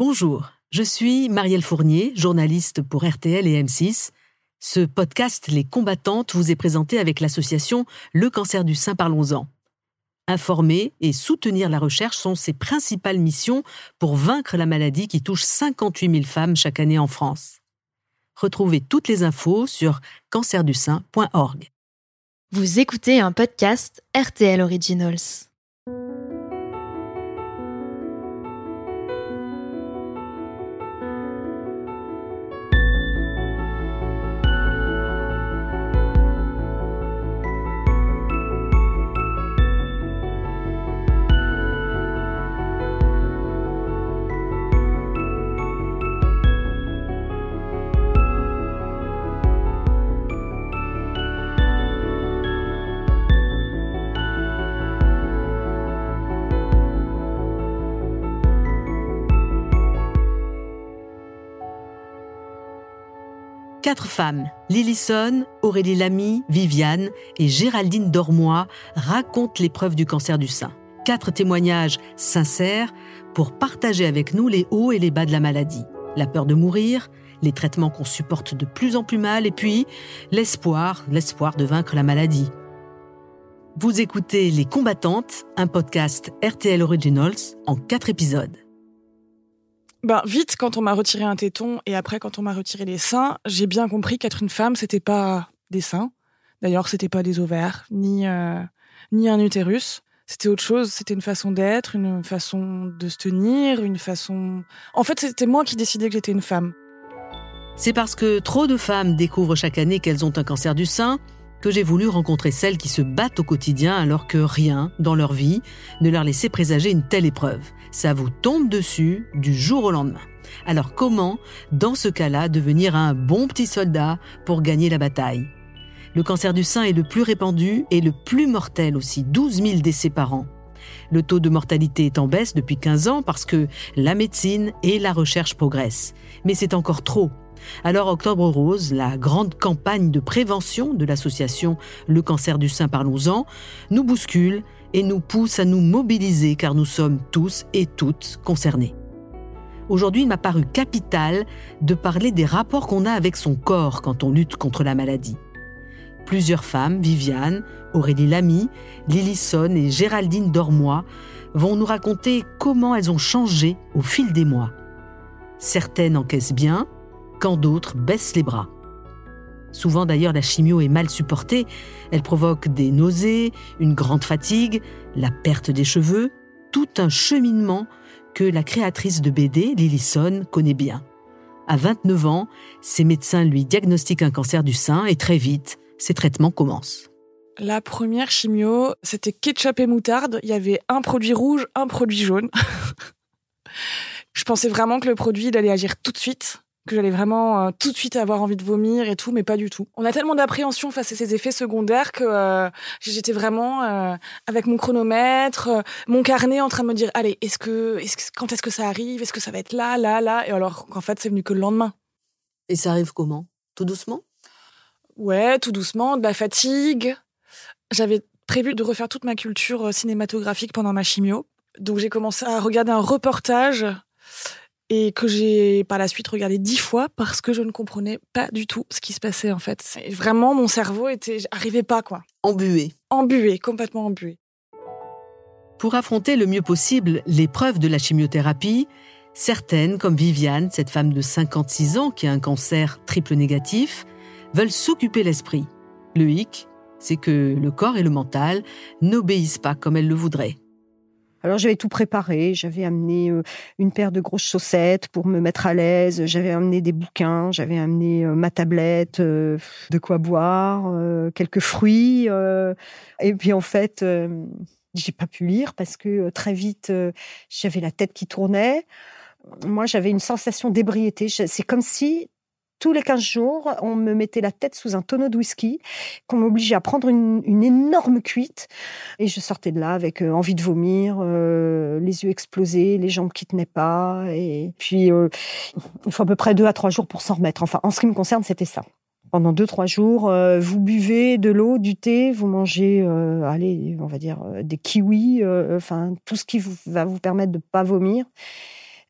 Bonjour, je suis Marielle Fournier, journaliste pour RTL et M6. Ce podcast Les combattantes vous est présenté avec l'association Le cancer du sein Parlons-en. Informer et soutenir la recherche sont ses principales missions pour vaincre la maladie qui touche 58 000 femmes chaque année en France. Retrouvez toutes les infos sur cancerdusein.org. Vous écoutez un podcast RTL Originals. Lillison, Aurélie Lamy, Viviane et Géraldine Dormois, racontent l'épreuve du cancer du sein. Quatre témoignages sincères pour partager avec nous les hauts et les bas de la maladie. La peur de mourir, les traitements qu'on supporte de plus en plus mal et puis l'espoir, l'espoir de vaincre la maladie. Vous écoutez Les Combattantes, un podcast RTL Originals en quatre épisodes. Ben, vite, quand on m'a retiré un téton et après, quand on m'a retiré les seins, j'ai bien compris qu'être une femme, c'était pas des seins. D'ailleurs, c'était pas des ovaires, ni, euh, ni un utérus. C'était autre chose. C'était une façon d'être, une façon de se tenir, une façon. En fait, c'était moi qui décidais que j'étais une femme. C'est parce que trop de femmes découvrent chaque année qu'elles ont un cancer du sein que j'ai voulu rencontrer celles qui se battent au quotidien alors que rien dans leur vie ne leur laissait présager une telle épreuve. Ça vous tombe dessus du jour au lendemain. Alors comment, dans ce cas-là, devenir un bon petit soldat pour gagner la bataille? Le cancer du sein est le plus répandu et le plus mortel aussi, 12 000 décès par an. Le taux de mortalité est en baisse depuis 15 ans parce que la médecine et la recherche progressent. Mais c'est encore trop. Alors Octobre Rose, la grande campagne de prévention de l'association Le cancer du sein Parlons-en, nous bouscule et nous pousse à nous mobiliser car nous sommes tous et toutes concernés. Aujourd'hui, il m'a paru capital de parler des rapports qu'on a avec son corps quand on lutte contre la maladie. Plusieurs femmes, Viviane, Aurélie Lamy, Lillison et Géraldine Dormois, vont nous raconter comment elles ont changé au fil des mois. Certaines encaissent bien, quand d'autres baissent les bras. Souvent d'ailleurs la chimio est mal supportée, elle provoque des nausées, une grande fatigue, la perte des cheveux, tout un cheminement que la créatrice de BD, Lillison, connaît bien. À 29 ans, ses médecins lui diagnostiquent un cancer du sein et très vite, ses traitements commencent. La première chimio, c'était ketchup et moutarde. Il y avait un produit rouge, un produit jaune. Je pensais vraiment que le produit allait agir tout de suite que j'allais vraiment euh, tout de suite avoir envie de vomir et tout, mais pas du tout. On a tellement d'appréhension face à ces effets secondaires que euh, j'étais vraiment euh, avec mon chronomètre, mon carnet en train de me dire allez, est-ce que, est que quand est-ce que ça arrive? Est-ce que ça va être là, là, là? Et alors qu'en fait, c'est venu que le lendemain. Et ça arrive comment? Tout doucement? Ouais, tout doucement, de la fatigue. J'avais prévu de refaire toute ma culture cinématographique pendant ma chimio. Donc j'ai commencé à regarder un reportage et que j'ai par la suite regardé dix fois parce que je ne comprenais pas du tout ce qui se passait en fait. Vraiment, mon cerveau était, arrivait pas quoi. Embué. Embué, complètement embué. Pour affronter le mieux possible l'épreuve de la chimiothérapie, certaines, comme Viviane, cette femme de 56 ans qui a un cancer triple négatif, veulent s'occuper l'esprit. Le hic, c'est que le corps et le mental n'obéissent pas comme elles le voudraient. Alors j'avais tout préparé, j'avais amené euh, une paire de grosses chaussettes pour me mettre à l'aise, j'avais amené des bouquins, j'avais amené euh, ma tablette, euh, de quoi boire, quelques fruits. et puis en fait, j'ai pas pu lire parce que très vite j'avais la tête qui tournait. Moi, j'avais une sensation d'ébriété. C'est comme si tous les 15 jours, on me mettait la tête sous un tonneau de whisky, qu'on m'obligeait à prendre une, énorme cuite. Et je sortais de là avec euh, envie de vomir, euh, les yeux explosés, les jambes qui tenaient pas. Et puis, euh, il faut à peu près deux à trois jours pour s'en remettre. Enfin, en ce qui me concerne, c'était ça. Pendant deux, trois jours, vous buvez de l'eau, du thé, vous mangez, allez, on va dire, des kiwis, enfin, tout ce qui va vous permettre de pas vomir.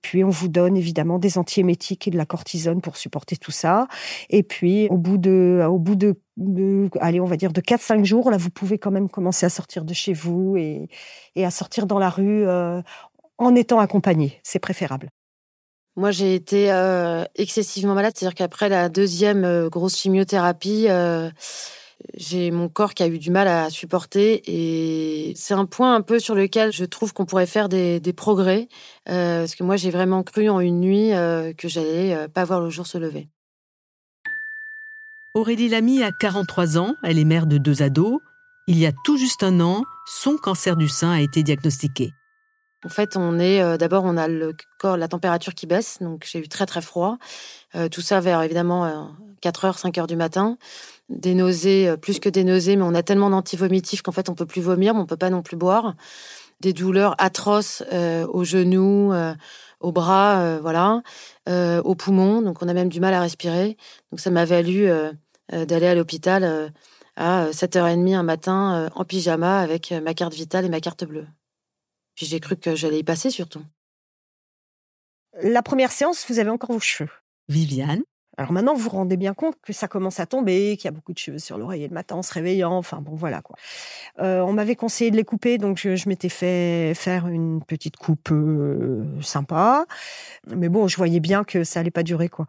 Puis on vous donne évidemment des antiémétiques et de la cortisone pour supporter tout ça. Et puis au bout de, au bout de, allez, on va dire de 4-5 jours, là, vous pouvez quand même commencer à sortir de chez vous et, à sortir dans la rue euh, en étant accompagné. C'est préférable. Moi, j'ai été euh, excessivement malade, c'est-à-dire qu'après la deuxième euh, grosse chimiothérapie, j'ai mon corps qui a eu du mal à supporter et c'est un point un peu sur lequel je trouve qu'on pourrait faire des, progrès euh, parce que moi j'ai vraiment cru en une nuit euh, que j'allais euh, pas voir le jour se lever. Aurélie Lamy a 43 ans, elle est mère de deux ados. Il y a tout juste un an, son cancer du sein a été diagnostiqué. En fait, on est d'abord on a le corps, la température qui baisse, donc j'ai eu très très froid. tout ça vers évidemment 4 heures, 5 heures du matin des nausées, euh, plus que des nausées, mais on a tellement d'antivomitifs qu'en fait on peut plus vomir, mais on peut pas non plus boire. Des douleurs atroces euh, aux genoux, euh, aux bras, voilà, aux poumons. Donc on a même du mal à respirer. Donc ça m'a valu d'aller à l'hôpital à 7h30 un matin en pyjama avec ma carte vitale et ma carte bleue. Puis j'ai cru que j'allais y passer surtout. La première séance, vous avez encore vos cheveux. Viviane alors maintenant, vous vous rendez bien compte que ça commence à tomber, qu'il y a beaucoup de cheveux sur l'oreiller le matin en se réveillant. Enfin bon, voilà quoi. Euh, on m'avait conseillé de les couper, donc je, m'étais fait faire une petite coupe euh, sympa. Mais bon, je voyais bien que ça allait pas durer quoi.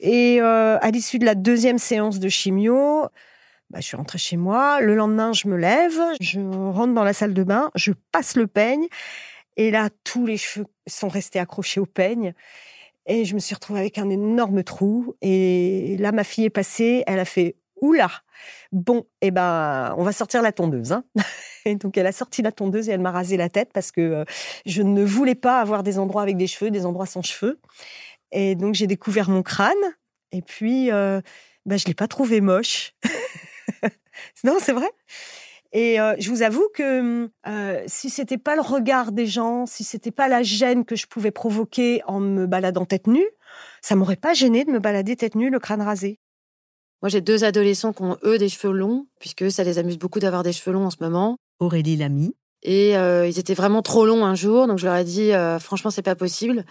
Et euh, à l'issue de la deuxième séance de chimio, bah, je suis rentrée chez moi. Le lendemain, je me lève, je rentre dans la salle de bain, je passe le peigne. Et là, tous les cheveux sont restés accrochés au peigne. Et je me suis retrouvée avec un énorme trou. Et là, ma fille est passée, elle a fait oula. Bon, eh ben, on va sortir la tondeuse. Hein. Et donc, elle a sorti la tondeuse et elle m'a rasé la tête parce que euh, je ne voulais pas avoir des endroits avec des cheveux, des endroits sans cheveux. Et donc, j'ai découvert mon crâne. Et puis, euh, ben, je l'ai pas trouvé moche. non, c'est vrai. Et euh, je vous avoue que euh, si c'était pas le regard des gens, si c'était pas la gêne que je pouvais provoquer en me baladant tête nue, ça m'aurait pas gêné de me balader tête nue, le crâne rasé. Moi, j'ai deux adolescents qui ont eux des cheveux longs, puisque ça les amuse beaucoup d'avoir des cheveux longs en ce moment. Aurélie Lamy. Et euh, ils étaient vraiment trop longs un jour, donc je leur ai dit euh, franchement c'est pas possible.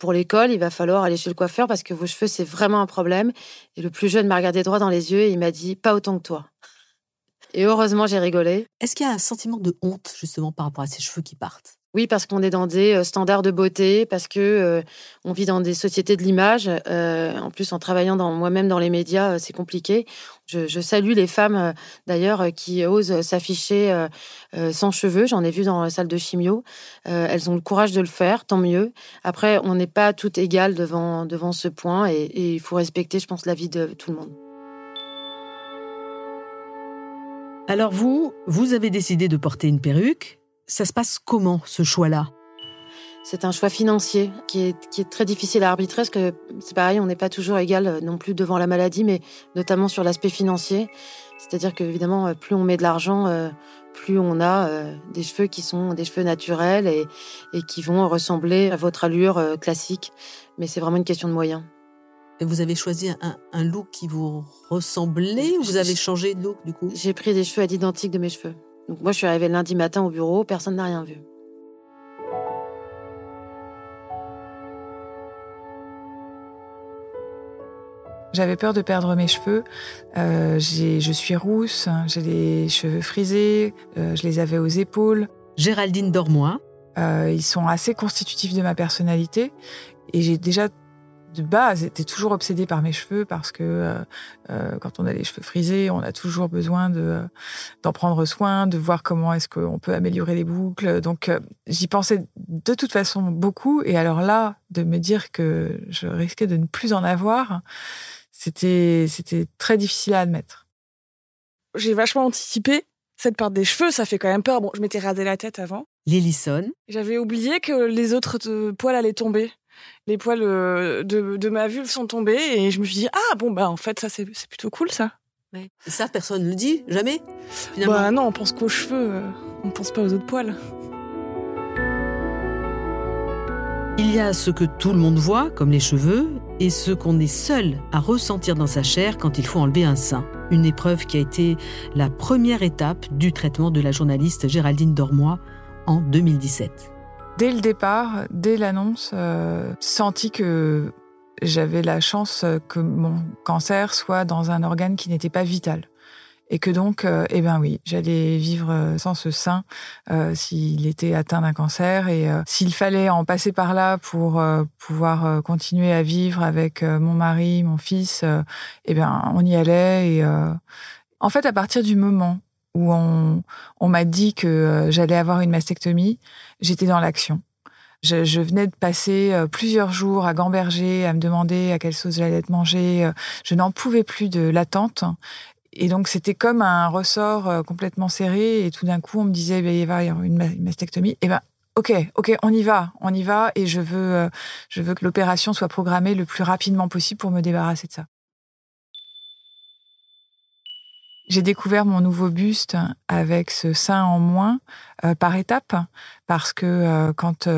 Pour l'école, il va falloir aller chez le coiffeur parce que vos cheveux c'est vraiment un problème. Et le plus jeune m'a regardé droit dans les yeux et il m'a dit pas autant que toi. Et heureusement, j'ai rigolé. Est-ce qu'il y a un sentiment de honte, justement, par rapport à ces cheveux qui partent? Oui, parce qu'on est dans des euh, standards de beauté, parce que euh, on vit dans des sociétés de l'image. Euh, en plus, en travaillant dans moi-même dans les médias, c'est compliqué. Je, je, salue les femmes, d'ailleurs, qui osent s'afficher sans cheveux. J'en ai vu dans la salle de chimio. elles ont le courage de le faire, tant mieux. Après, on n'est pas toutes égales devant devant ce point, et, et il faut respecter, je pense, la vie de tout le monde. Alors vous, vous avez décidé de porter une perruque. Ça se passe comment ce choix-là? C'est un choix financier qui est, très difficile à arbitrer parce que c'est pareil, on n'est pas toujours égal euh, non plus devant la maladie, mais notamment sur l'aspect financier. C'est-à-dire qu'évidemment, euh, plus on met de l'argent, euh, plus on a des cheveux qui sont des cheveux naturels et qui vont ressembler à votre allure classique. Mais c'est vraiment une question de moyens. Vous avez choisi un, look qui vous ressemblait ou vous avez changé de look du coup? J'ai pris des cheveux à l'identique de mes cheveux. Donc moi je suis arrivée lundi matin au bureau, personne n'a rien vu. J'avais peur de perdre mes cheveux. Euh, je suis rousse, j'ai les cheveux frisés, euh, je les avais aux épaules. Géraldine Dormois. Euh, ils sont assez constitutifs de ma personnalité et j'ai déjà de base, j'étais toujours obsédée par mes cheveux parce que euh, euh, quand on a les cheveux frisés, on a toujours besoin de d'en prendre soin, de voir comment est-ce qu'on peut améliorer les boucles. Donc euh, j'y pensais de toute façon beaucoup. Et alors là, de me dire que je risquais de ne plus en avoir, c'était c'était très difficile à admettre. J'ai vachement anticipé cette part des cheveux, ça fait quand même peur. Bon, je m'étais rasé la tête avant. Lillison. J'avais oublié que les autres poils allaient tomber les poils euh, de, ma vulve sont tombés et je me suis dit ah bon bah en fait ça c'est plutôt cool ça. Et ça personne ne le dit jamais. Bah non on pense qu'aux cheveux, euh, on pense pas aux autres poils. Il y a ce que tout le monde voit, comme les cheveux, et ce qu'on est seul à ressentir dans sa chair quand il faut enlever un sein. Une épreuve qui a été la première étape du traitement de la journaliste Géraldine Dormois en 2017. Dès le départ, dès l'annonce, euh, senti que j'avais la chance que mon cancer soit dans un organe qui n'était pas vital. Et que donc, euh, eh ben oui, j'allais vivre euh, sans ce sein euh, s'il était atteint d'un cancer. Et s'il fallait en passer par là pour pouvoir continuer à vivre avec mon mari, mon fils, eh ben on y allait. Et en fait, à partir du moment où on, m'a dit que j'allais avoir une mastectomie, j'étais dans l'action. Je, venais de passer plusieurs jours à gamberger, à me demander à quelle sauce j'allais être mangée. Je n'en pouvais plus de l'attente. Et donc, c'était comme un ressort euh, complètement serré. Et tout d'un coup, on me disait, il va y avoir une mastectomie. Et ben, ok, ok, on y va, on y va. Et je veux, euh, je veux que l'opération soit programmée le plus rapidement possible pour me débarrasser de ça. J'ai découvert mon nouveau buste avec ce sein en moins euh, par étapes parce que quand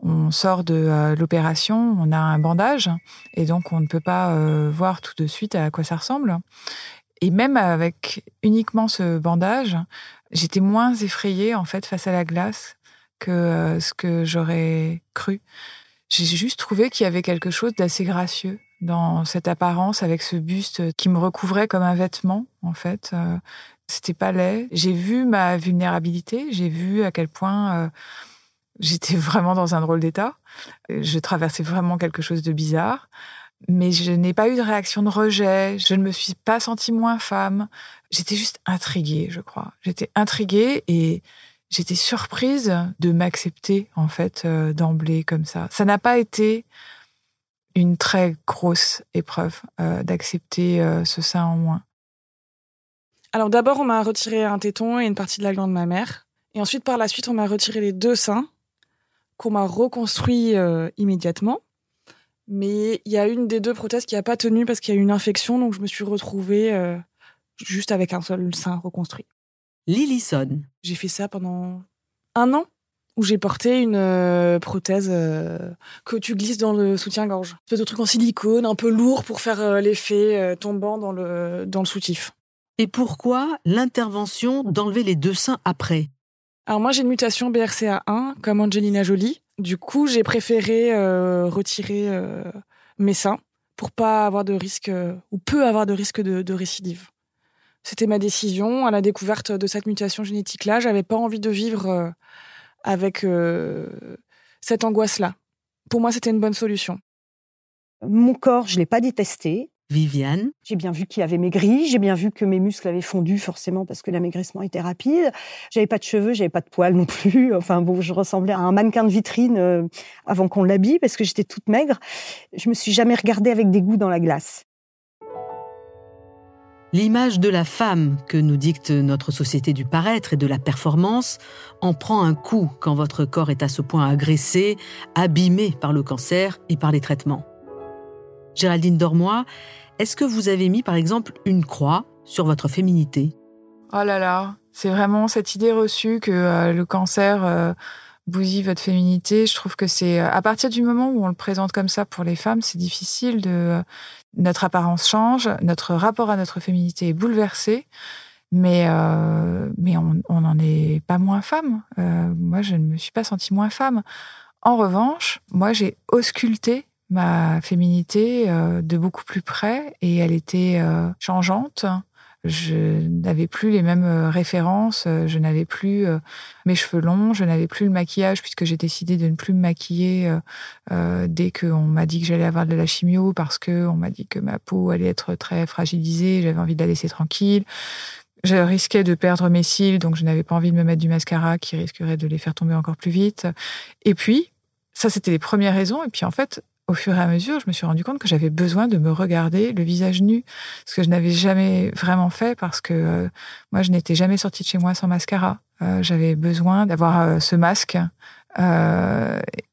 on sort de l'opération, on a un bandage et donc on ne peut pas voir tout de suite à quoi ça ressemble. Et même avec uniquement ce bandage, j'étais moins effrayée en fait face à la glace que euh, ce que j'aurais cru. J'ai juste trouvé qu'il y avait quelque chose d'assez gracieux dans cette apparence avec ce buste qui me recouvrait comme un vêtement en fait. Euh, c'était pas laid. J'ai vu ma vulnérabilité, j'ai vu à quel point euh, j'étais vraiment dans un drôle d'état. Je traversais vraiment quelque chose de bizarre mais je n'ai pas eu de réaction de rejet, je ne me suis pas sentie moins femme. J'étais juste intriguée, je crois. J'étais intriguée et j'étais surprise de m'accepter, en fait, euh, d'emblée comme ça. Ça n'a pas été une très grosse épreuve euh, d'accepter euh, ce sein en moins. Alors d'abord, on m'a retiré un téton et une partie de la glande de ma mère. Et ensuite, par la suite, on m'a retiré les deux seins qu'on m'a reconstruit immédiatement. Mais il y a une des deux prothèses qui n'a pas tenu parce qu'il y a eu une infection, donc je me suis retrouvée euh, juste avec un seul sein reconstruit. Lillison. J'ai fait ça pendant un an où j'ai porté une euh, prothèse euh, que tu glisses dans le soutien-gorge. Un de truc en silicone, un peu lourd pour faire l'effet tombant dans le, dans le soutif. Et pourquoi l'intervention d'enlever les deux seins après? Alors moi j'ai une mutation BRCA1 comme Angelina Jolie. Du coup, j'ai préféré euh, retirer euh, mes seins pour pas avoir de risque euh, ou peu avoir de risque de, récidive. C'était ma décision à la découverte de cette mutation génétique-là. J'avais pas envie de vivre avec cette angoisse-là. Pour moi, c'était une bonne solution. Mon corps, je l'ai pas détesté. Viviane. J'ai bien vu qu'il avait maigri, j'ai bien vu que mes muscles avaient fondu forcément parce que l'amaigrissement était rapide. J'avais pas de cheveux, j'avais pas de poils non plus. Enfin bon, je ressemblais à un mannequin de vitrine euh, avant qu'on l'habille parce que j'étais toute maigre. Je me suis jamais regardée avec des goûts dans la glace. L'image de la femme que nous dicte notre société du paraître et de la performance en prend un coup quand votre corps est à ce point agressé, abîmé par le cancer et par les traitements. Géraldine Dormois, est-ce que vous avez mis par exemple une croix sur votre féminité? Oh là là, c'est vraiment cette idée reçue que euh, le cancer euh, bousille votre féminité. Je trouve que c'est euh, à partir du moment où on le présente comme ça pour les femmes, c'est difficile de notre apparence change, notre rapport à notre féminité est bouleversé. Mais mais on n'en est pas moins femme. moi, je ne me suis pas sentie moins femme. En revanche, moi, j'ai ausculté ma féminité euh, de beaucoup plus près et elle était euh, changeante. Je n'avais plus les mêmes euh, références, je n'avais plus mes cheveux longs, je n'avais plus le maquillage puisque j'ai décidé de ne plus me maquiller dès qu'on m'a dit que j'allais avoir de la chimio parce qu'on m'a dit que ma peau allait être très fragilisée, j'avais envie de la laisser tranquille. Je risquais de perdre mes cils, donc je n'avais pas envie de me mettre du mascara qui risquerait de les faire tomber encore plus vite. Et puis, ça, c'était les premières raisons. Et puis, en fait, au fur et à mesure, je me suis rendu compte que j'avais besoin de me regarder le visage nu, ce que je n'avais jamais vraiment fait parce que euh, moi, je n'étais jamais sortie de chez moi sans mascara. Euh, j'avais besoin d'avoir euh, ce masque.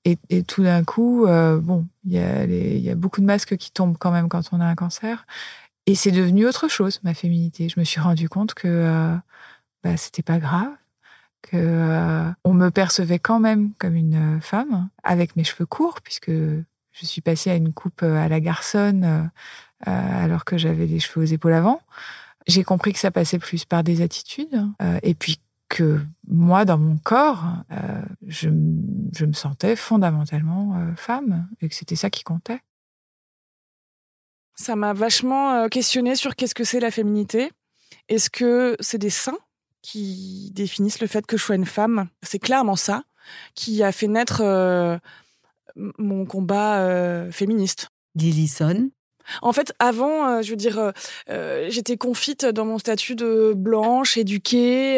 Et, tout d'un coup, bon, il y, a y a beaucoup de masques qui tombent quand même quand on a un cancer. Et c'est devenu autre chose, ma féminité. Je me suis rendu compte que bah, c'était pas grave, que on me percevait quand même comme une femme avec mes cheveux courts, puisque je suis passée à une coupe euh, à la garçonne euh, euh, alors que j'avais les cheveux aux épaules avant. J'ai compris que ça passait plus par des attitudes et puis que moi, dans mon corps, je, je, me sentais fondamentalement femme et que c'était ça qui comptait. Ça m'a vachement euh, questionné sur qu'est-ce que c'est la féminité. Est-ce que c'est des seins qui définissent le fait que je sois une femme? C'est clairement ça qui a fait naître mon combat féministe. Lillison en fait, avant, euh, je veux dire, euh, euh, j'étais confite dans mon statut de blanche, éduquée,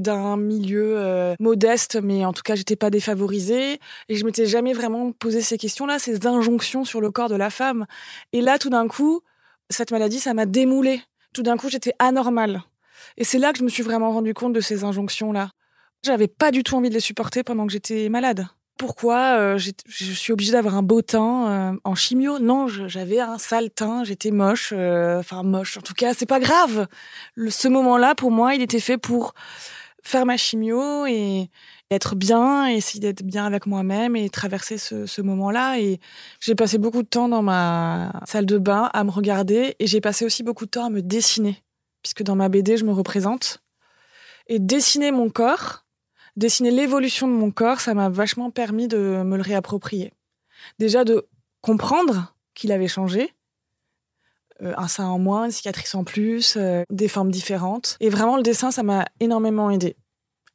d'un milieu modeste, mais en tout cas, j'étais pas défavorisée. Et je m'étais jamais vraiment posé ces questions-là, ces injonctions sur le corps de la femme. Et là, tout d'un coup, cette maladie, ça m'a démoulée. Tout d'un coup, j'étais anormale. Et c'est là que je me suis vraiment rendu compte de ces injonctions-là. J'avais pas du tout envie de les supporter pendant que j'étais malade pourquoi euh, je suis obligée d'avoir un beau teint euh, en chimio? Non, j'avais un sale teint, j'étais moche, euh, enfin moche. En tout cas, c'est pas grave. ce moment-là, pour moi, il était fait pour faire ma chimio et être bien, essayer d'être bien avec moi-même et traverser ce, ce moment-là. Et j'ai passé beaucoup de temps dans ma salle de bain à me regarder et j'ai passé aussi beaucoup de temps à me dessiner, puisque dans ma BD, je me représente. Et dessiner mon corps, dessiner l'évolution de mon corps, ça m'a vachement permis de me le réapproprier. Déjà de comprendre qu'il avait changé, euh, un sein en moins, une cicatrice en plus, euh, des formes différentes. Et vraiment, le dessin, ça m'a énormément aidé.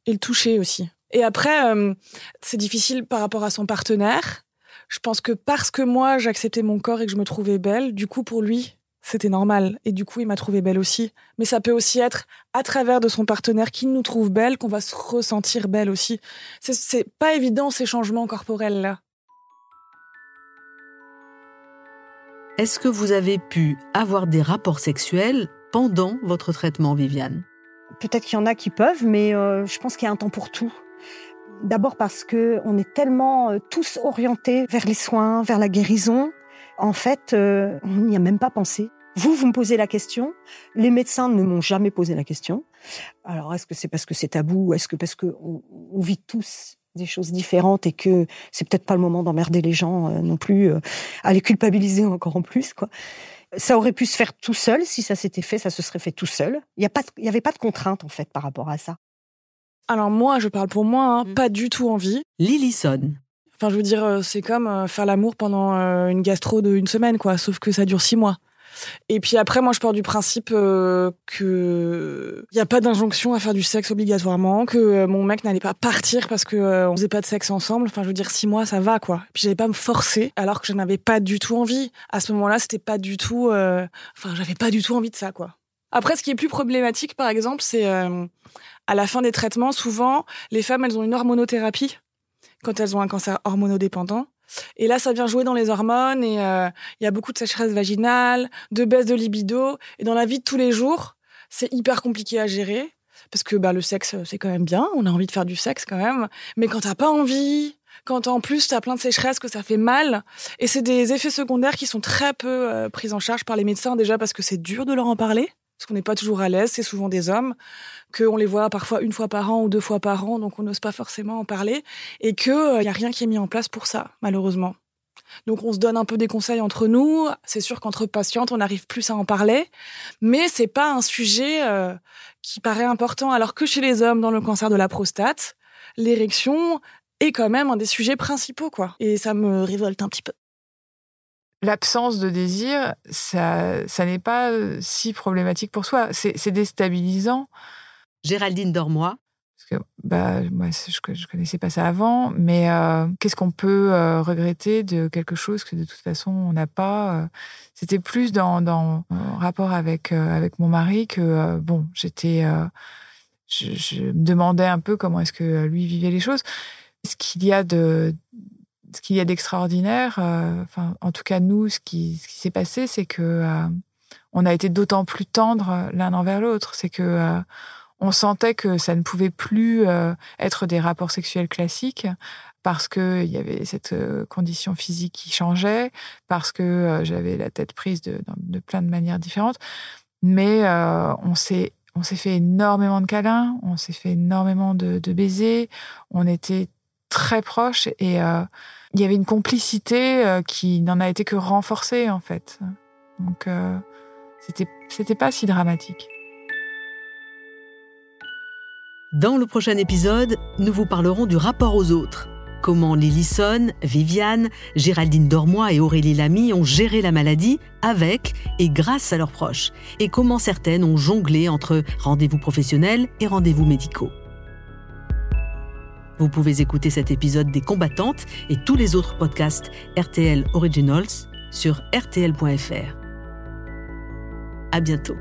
Et le toucher aussi. Et après, euh, c'est difficile par rapport à son partenaire. Je pense que parce que moi, j'acceptais mon corps et que je me trouvais belle, du coup, pour lui, c'était normal. Et du coup, il m'a trouvé belle aussi. Mais ça peut aussi être à travers de son partenaire qui nous trouve belle qu'on va se ressentir belle aussi. C'est pas évident ces changements corporels là. Est-ce que vous avez pu avoir des rapports sexuels pendant votre traitement, Viviane? Peut-être qu'il y en a qui peuvent, mais euh, je pense qu'il y a un temps pour tout. D'abord parce que on est tellement euh, tous orientés vers les soins, vers la guérison, en fait, euh, on n'y a même pas pensé. Vous, vous me posez la question. Les médecins ne m'ont jamais posé la question. Alors, est-ce que c'est parce que c'est tabou Est-ce que parce que on, vit tous des choses différentes et que c'est peut-être pas le moment d'emmerder les gens euh, non plus, euh, à les culpabiliser encore en plus, quoi. Ça aurait pu se faire tout seul. Si ça s'était fait, ça se serait fait tout seul. Il n'y avait pas de contrainte, en fait, par rapport à ça. Alors moi, je parle pour moi, hein, mm. pas du tout envie. Lillison. Enfin, je veux dire, euh, c'est comme euh, faire l'amour pendant euh, une gastro de une semaine, quoi. Sauf que ça dure six mois. Et puis après, moi, je pars du principe que il y a pas d'injonction à faire du sexe obligatoirement, que mon mec n'allait pas partir parce que faisait pas de sexe ensemble. Enfin, je veux dire, six mois, ça va, quoi. Et puis j'allais pas me forcer, alors que je n'avais pas du tout envie. À ce moment-là, c'était pas du tout. Enfin, j'avais pas du tout envie de ça, quoi. Après, ce qui est plus problématique, par exemple, c'est à la fin des traitements, souvent, les femmes, elles ont une hormonothérapie quand elles ont un cancer hormonodépendant. Et là, ça vient jouer dans les hormones et euh, il y a beaucoup de sécheresse vaginale, de baisse de libido. Et dans la vie de tous les jours, c'est hyper compliqué à gérer parce que bah, le sexe, c'est quand même bien. On a envie de faire du sexe quand même. Mais quand t'as pas envie, quand en plus t'as plein de sécheresse, que ça fait mal, et c'est des effets secondaires qui sont très peu euh, pris en charge par les médecins déjà parce que c'est dur de leur en parler parce qu'on n'est pas toujours à l'aise, c'est souvent des hommes, qu'on les voit parfois une fois par an ou deux fois par an, donc on n'ose pas forcément en parler, et qu'il n'y a rien qui est mis en place pour ça, malheureusement. Donc on se donne un peu des conseils entre nous. C'est sûr qu'entre patientes, on arrive plus à en parler, mais c'est pas un sujet euh, qui paraît important. Alors que chez les hommes, dans le cancer de la prostate, l'érection est quand même un des sujets principaux, quoi. Et ça me révolte un petit peu l'absence de désir, ça, ça n'est pas euh, si problématique pour soi. C'est déstabilisant. Géraldine Dormois. Parce que bah, moi, je ne connaissais pas ça avant, mais euh, qu'est-ce qu'on peut euh, regretter de quelque chose que de toute façon on n'a pas C'était plus dans, dans rapport avec, avec mon mari que, bon, j'étais. Je, je, me demandais un peu comment est-ce que lui vivait les choses. Ce qu'il y a de, ce qu'il y a d'extraordinaire, euh, en tout cas nous, ce qui, s'est passé, c'est que euh, on a été d'autant plus tendres l'un envers l'autre. C'est que euh, on sentait que ça ne pouvait plus être des rapports sexuels classiques parce que il y avait cette condition physique qui changeait, parce que j'avais la tête prise de, plein de manières différentes. Mais on s'est on s'est fait énormément de câlins, on s'est fait énormément de baisers, on était très proches et il y avait une complicité euh, qui n'en a été que renforcée en fait. Donc euh, c'était c'était pas si dramatique. Dans le prochain épisode, nous vous parlerons du rapport aux autres. Comment Lily Viviane, Géraldine Dormois et Aurélie Lamy ont géré la maladie avec et grâce à leurs proches. Et comment certaines ont jonglé entre rendez-vous professionnels et rendez-vous médicaux. Vous pouvez écouter cet épisode des combattantes et tous les autres podcasts RTL Originals sur rtl.fr. À bientôt.